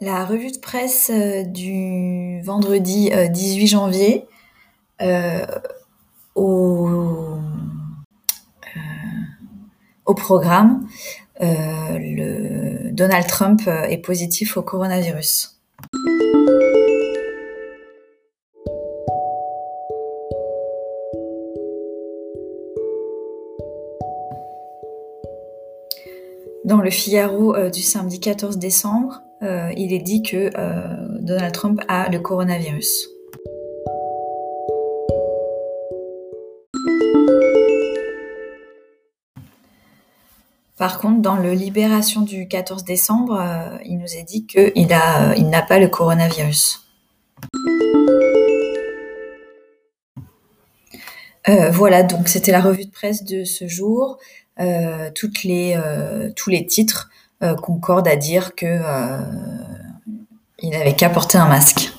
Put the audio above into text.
La revue de presse du vendredi 18 janvier au, au programme, le Donald Trump est positif au coronavirus. Dans le Figaro euh, du samedi 14 décembre, euh, il est dit que euh, Donald Trump a le coronavirus. Par contre, dans le Libération du 14 décembre, il nous est dit qu'il il n'a pas le coronavirus. voilà, donc c'était la revue de presse de ce jour. Euh, les, euh, tous les titres euh, concordent à dire que il n'avait qu'à porter un masque.